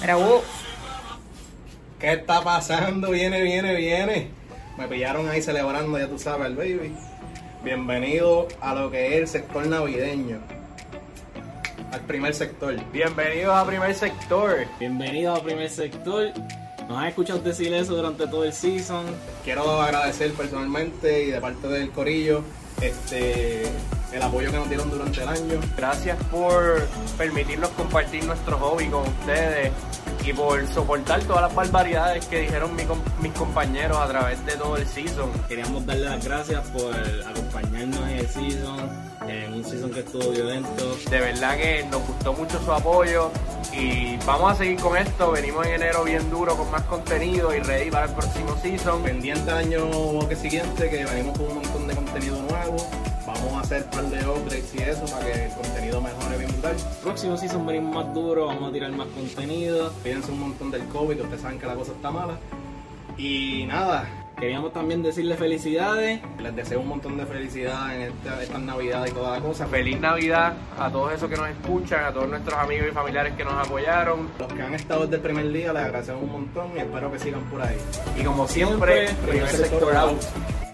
Mira, uh, ¿Qué está pasando? Viene, viene, viene. Me pillaron ahí celebrando, ya tú sabes, el baby. Bienvenido a lo que es el sector navideño. Al primer sector. Bienvenidos a Primer Sector. Bienvenidos a Primer Sector. Nos han escuchado decir eso durante todo el season. Quiero agradecer personalmente y de parte del Corillo este, el apoyo que nos dieron durante el año. Gracias por permitirnos compartir nuestro hobby con ustedes y por soportar todas las barbaridades que dijeron mi mis compañeros a través de todo el season. Queríamos darle las gracias por acompañarnos en el season, en un season que estuvo violento. De verdad que nos gustó mucho su apoyo y vamos a seguir con esto. Venimos en enero bien duro con más contenido y ready para el próximo season. Pendiente al año que siguiente, que venimos con un montón de contenido nuevo. Vamos a hacer un par de upgrades y eso para que el contenido mejore bien brutal. Próximo season venimos más duro, vamos a tirar más contenido. Cuídense un montón del COVID, que ustedes saben que la cosa está mala. Y nada, Queríamos también decirle felicidades. les deseo un montón de felicidad en esta, estas navidades y toda la cosa. Feliz Navidad a todos esos que nos escuchan, a todos nuestros amigos y familiares que nos apoyaron. Los que han estado desde el primer día les agradecemos un montón y espero que sigan por ahí. Y como siempre, Siempre, primer sector sector out. out.